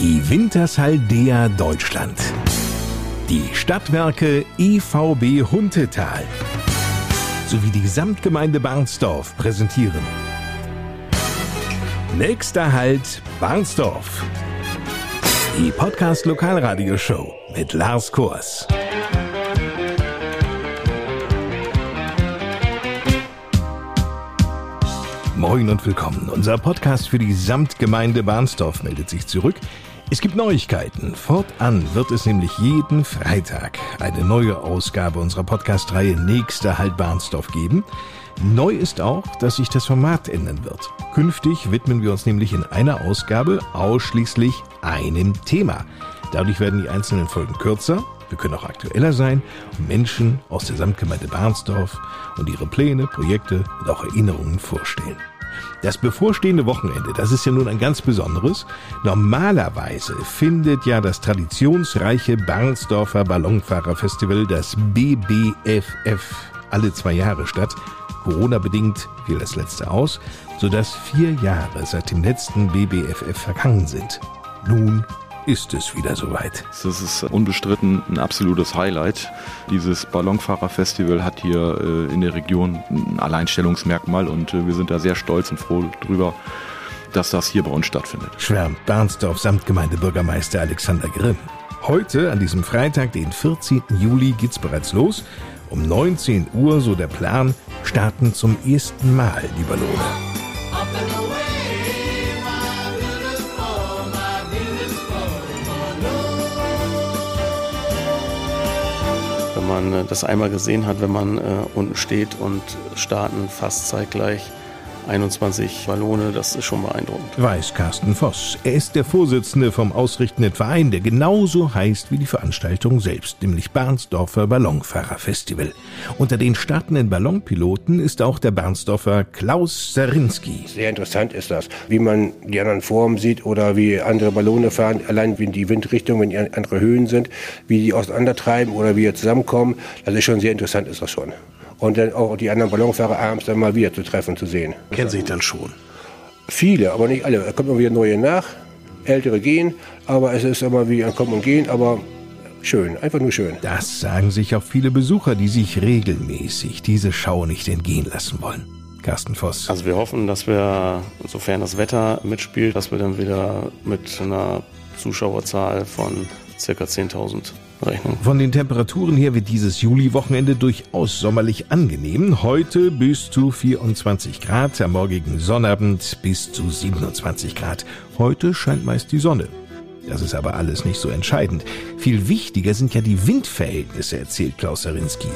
Die Wintershaldea Deutschland. Die Stadtwerke EVB Huntetal sowie die Gesamtgemeinde Barnsdorf präsentieren. Nächster Halt Barnsdorf. Die Podcast Lokalradioshow mit Lars Kors. Moin und willkommen. Unser Podcast für die Samtgemeinde Barnsdorf meldet sich zurück. Es gibt Neuigkeiten. Fortan wird es nämlich jeden Freitag eine neue Ausgabe unserer Podcast-Reihe Nächster Halt Barnsdorf geben. Neu ist auch, dass sich das Format ändern wird. Künftig widmen wir uns nämlich in einer Ausgabe ausschließlich einem Thema. Dadurch werden die einzelnen Folgen kürzer, wir können auch aktueller sein und Menschen aus der Samtgemeinde Barnsdorf und ihre Pläne, Projekte und auch Erinnerungen vorstellen. Das bevorstehende Wochenende, das ist ja nun ein ganz besonderes. Normalerweise findet ja das traditionsreiche Barnsdorfer Ballonfahrerfestival, das BBFF, alle zwei Jahre statt. Corona-bedingt fiel das letzte aus, sodass vier Jahre seit dem letzten BBFF vergangen sind. Nun ist es wieder soweit. Das ist unbestritten ein absolutes Highlight. Dieses Ballonfahrerfestival hat hier äh, in der Region ein Alleinstellungsmerkmal und äh, wir sind da sehr stolz und froh drüber, dass das hier bei uns stattfindet. Schwärmt Barnsdorf Samtgemeindebürgermeister Alexander Grimm. Heute, an diesem Freitag, den 14. Juli, geht's bereits los. Um 19 Uhr, so der Plan, starten zum ersten Mal die Ballone. Man äh, das einmal gesehen hat, wenn man äh, unten steht und starten fast zeitgleich 21 Ballone, das ist schon beeindruckend. Weiß Carsten Voss. Er ist der Vorsitzende vom ausrichtenden Verein, der genauso heißt wie die Veranstaltung selbst, nämlich Barnsdorfer Ballonfahrerfestival. Unter den startenden Ballonpiloten ist auch der Barnsdorfer Klaus Sarinski. Sehr interessant ist das, wie man die anderen Formen sieht oder wie andere Ballone fahren, allein wie die Windrichtung, wenn die andere Höhen sind, wie die auseinandertreiben oder wie die zusammenkommen. Das ist schon sehr interessant, ist das schon und dann auch die anderen Ballonfahrer abends dann mal wieder zu treffen, zu sehen. Kennen sich dann schon? Viele, aber nicht alle. Da kommen immer wieder neue nach, ältere gehen, aber es ist immer wie ein Kommen und Gehen, aber schön, einfach nur schön. Das sagen sich auch viele Besucher, die sich regelmäßig diese Schau nicht entgehen lassen wollen. Carsten Voss. Also wir hoffen, dass wir, sofern das Wetter mitspielt, dass wir dann wieder mit einer Zuschauerzahl von circa 10.000 rechnen. Von den Temperaturen her wird dieses Juli-Wochenende durchaus sommerlich angenehm. Heute bis zu 24 Grad, am morgigen Sonnabend bis zu 27 Grad. Heute scheint meist die Sonne. Das ist aber alles nicht so entscheidend. Viel wichtiger sind ja die Windverhältnisse, erzählt Klaus Sarinski.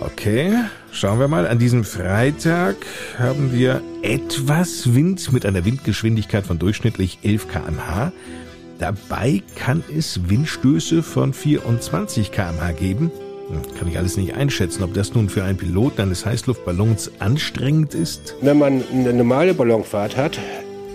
Okay, schauen wir mal. An diesem Freitag haben wir etwas Wind mit einer Windgeschwindigkeit von durchschnittlich 11 kmh. Dabei kann es Windstöße von 24 kmh geben. Hm, kann ich alles nicht einschätzen, ob das nun für einen Piloten eines Heißluftballons anstrengend ist. Wenn man eine normale Ballonfahrt hat,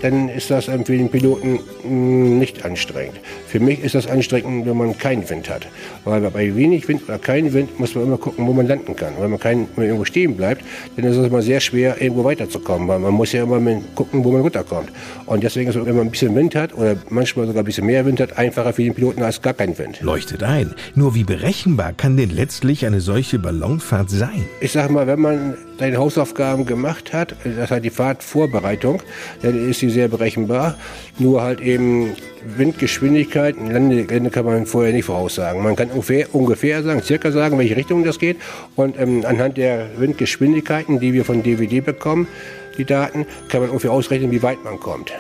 dann ist das für den Piloten mm, nicht anstrengend. Für mich ist das anstrengend, wenn man keinen Wind hat. Weil bei wenig Wind oder keinem Wind muss man immer gucken, wo man landen kann. Wenn man, kein, wenn man irgendwo stehen bleibt, dann ist es immer sehr schwer, irgendwo weiterzukommen. Weil man muss ja immer gucken, wo man runterkommt. Und deswegen ist es, wenn man ein bisschen Wind hat oder manchmal sogar ein bisschen mehr Wind hat, einfacher für den Piloten als gar keinen Wind. Leuchtet ein. Nur wie berechenbar kann denn letztlich eine solche Ballonfahrt sein? Ich sage mal, wenn man seine Hausaufgaben gemacht hat, das heißt die Fahrtvorbereitung, dann ist sie sehr berechenbar. Nur halt eben Windgeschwindigkeit, Landgelände kann man vorher nicht voraussagen. Man kann ungefähr, ungefähr sagen, circa sagen, welche Richtung das geht. Und ähm, anhand der Windgeschwindigkeiten, die wir von DVD bekommen, die Daten, kann man ungefähr ausrechnen, wie weit man kommt.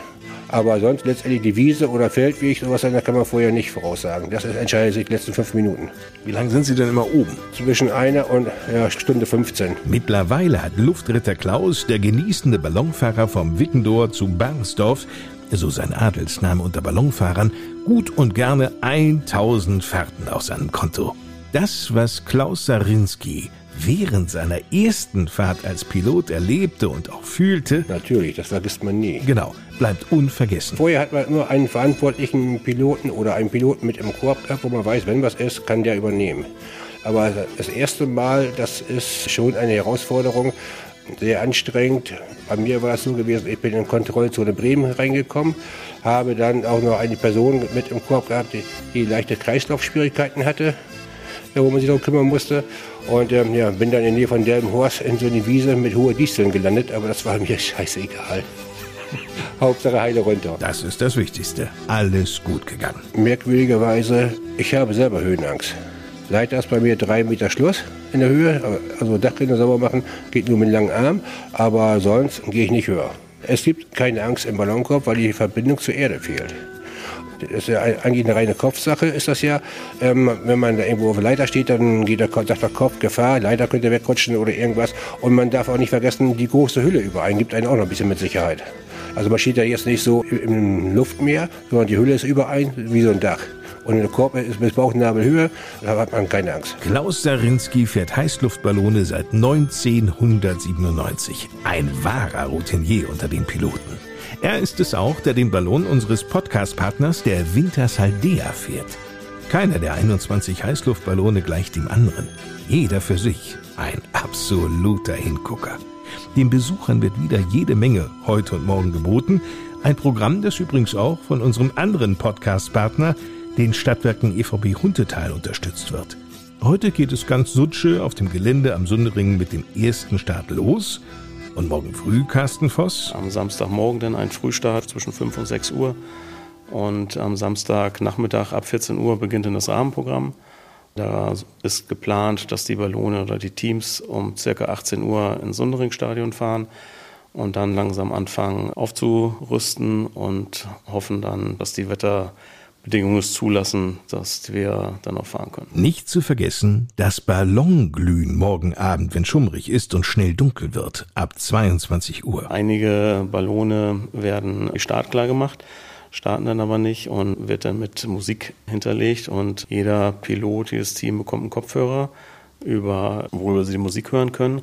Aber sonst letztendlich die Wiese oder Feldweg, sowas, da kann man vorher nicht voraussagen. Das entscheidet sich die letzten fünf Minuten. Wie lange sind Sie denn immer oben? Zwischen einer und ja, Stunde 15. Mittlerweile hat Luftritter Klaus, der genießende Ballonfahrer vom Wickendor zu Barnsdorf, so sein Adelsname unter Ballonfahrern, gut und gerne 1000 Fahrten auf seinem Konto. Das, was Klaus Sarinski während seiner ersten Fahrt als Pilot erlebte und auch fühlte. Natürlich, das vergisst man nie. Genau, bleibt unvergessen. Vorher hat man nur einen verantwortlichen Piloten oder einen Piloten mit im Korb gehabt, wo man weiß, wenn was ist, kann der übernehmen. Aber das erste Mal, das ist schon eine Herausforderung, sehr anstrengend. Bei mir war es so gewesen, ich bin in Kontrollzone Bremen reingekommen, habe dann auch noch eine Person mit im Korb gehabt, die, die leichte Kreislaufschwierigkeiten hatte, wo man sich darum kümmern musste. Und ähm, ja, bin dann in der Nähe von Delmenhorst in so eine Wiese mit hohen Disteln gelandet, aber das war mir scheißegal. Hauptsache heile runter. Das ist das Wichtigste. Alles gut gegangen. Merkwürdigerweise, ich habe selber Höhenangst. Leiter ist bei mir drei Meter Schluss in der Höhe. Also Dachrinne sauber machen geht nur mit langen Armen, aber sonst gehe ich nicht höher. Es gibt keine Angst im Ballonkorb, weil die Verbindung zur Erde fehlt. Das ist ja eigentlich eine reine Kopfsache, ist das ja. Ähm, wenn man da irgendwo auf der Leiter steht, dann geht der, sagt der Kopf Gefahr, Leiter könnte wegrutschen oder irgendwas. Und man darf auch nicht vergessen, die große Hülle überein gibt einen auch noch ein bisschen mit Sicherheit. Also man steht da jetzt nicht so im Luftmeer, sondern die Hülle ist überein wie so ein Dach. Und der Korb ist bis Bauchnabelhöhe, da hat man keine Angst. Klaus Sarinski fährt Heißluftballone seit 1997. Ein wahrer Routinier unter den Piloten. Er ist es auch, der den Ballon unseres Podcast-Partners, der Wintersaldea, fährt. Keiner der 21 Heißluftballone gleicht dem anderen. Jeder für sich. Ein absoluter Hingucker. Den Besuchern wird wieder jede Menge heute und morgen geboten. Ein Programm, das übrigens auch von unserem anderen Podcast-Partner, den Stadtwerken EVB Huntetal unterstützt wird. Heute geht es ganz sutsche auf dem Gelände am Sundering mit dem ersten Start los. Und morgen früh, Carsten Voss? Am Samstagmorgen dann ein Frühstart zwischen 5 und 6 Uhr. Und am Samstagnachmittag ab 14 Uhr beginnt dann das Abendprogramm. Da ist geplant, dass die Ballone oder die Teams um ca. 18 Uhr ins Sunderingstadion fahren und dann langsam anfangen aufzurüsten und hoffen dann, dass die Wetter Bedingungen es zulassen, dass wir dann auch fahren können. Nicht zu vergessen, das Ballonglühen morgen Abend, wenn schummrig ist und schnell dunkel wird, ab 22 Uhr. Einige Ballone werden startklar gemacht, starten dann aber nicht und wird dann mit Musik hinterlegt und jeder Pilot, jedes Team bekommt einen Kopfhörer, über, worüber sie die Musik hören können.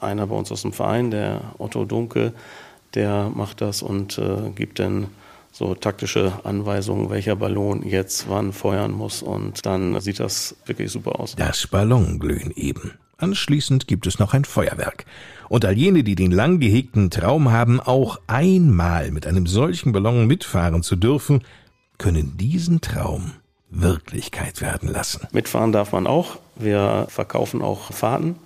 Einer bei uns aus dem Verein, der Otto Dunke, der macht das und äh, gibt dann so taktische Anweisungen, welcher Ballon jetzt wann feuern muss und dann sieht das wirklich super aus. Das Ballonglühen eben. Anschließend gibt es noch ein Feuerwerk. Und all jene, die den lang gehegten Traum haben, auch einmal mit einem solchen Ballon mitfahren zu dürfen, können diesen Traum Wirklichkeit werden lassen. Mitfahren darf man auch. Wir verkaufen auch Fahrten.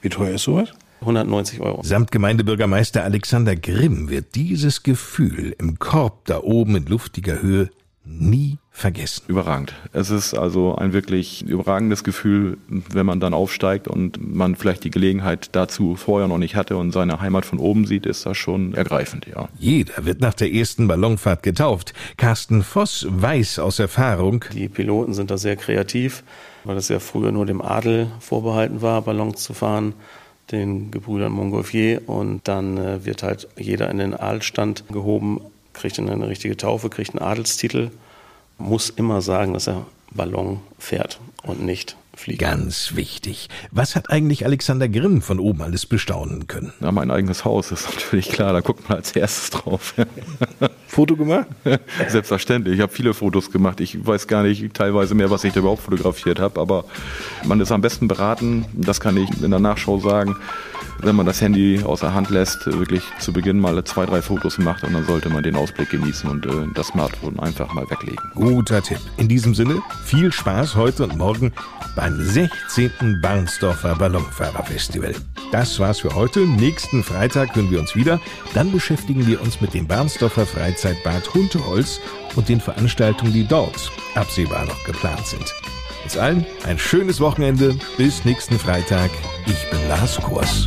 Wie teuer ist sowas? 190 Euro. Samt Gemeindebürgermeister Alexander Grimm wird dieses Gefühl im Korb da oben in luftiger Höhe nie vergessen. Überragend. Es ist also ein wirklich überragendes Gefühl, wenn man dann aufsteigt und man vielleicht die Gelegenheit dazu vorher noch nicht hatte und seine Heimat von oben sieht, ist das schon ergreifend, ja. Jeder wird nach der ersten Ballonfahrt getauft. Carsten Voss weiß aus Erfahrung. Die Piloten sind da sehr kreativ, weil es ja früher nur dem Adel vorbehalten war, Ballons zu fahren den Gebrüdern Montgolfier und dann äh, wird halt jeder in den Adelstand gehoben, kriegt dann eine richtige Taufe, kriegt einen Adelstitel, muss immer sagen, dass er Ballon fährt und nicht fliegt. Ganz wichtig. Was hat eigentlich Alexander Grimm von oben alles bestaunen können? Ja, mein eigenes Haus ist natürlich klar, da guckt man als erstes drauf. Foto gemacht? Selbstverständlich. Ich habe viele Fotos gemacht. Ich weiß gar nicht teilweise mehr, was ich da überhaupt fotografiert habe, aber man ist am besten beraten, das kann ich in der Nachschau sagen, wenn man das Handy außer Hand lässt, wirklich zu Beginn mal zwei, drei Fotos macht und dann sollte man den Ausblick genießen und äh, das Smartphone einfach mal weglegen. Guter Tipp. In diesem Sinne, viel Spaß heute und morgen beim 16. Barnsdorfer Ballonfahrerfestival. Das war's für heute. Nächsten Freitag hören wir uns wieder. Dann beschäftigen wir uns mit dem Barnsdorfer Freizeitbad Hunteholz und den Veranstaltungen, die dort absehbar noch geplant sind. Uns allen ein schönes Wochenende. Bis nächsten Freitag. Ich bin Lars Kurs.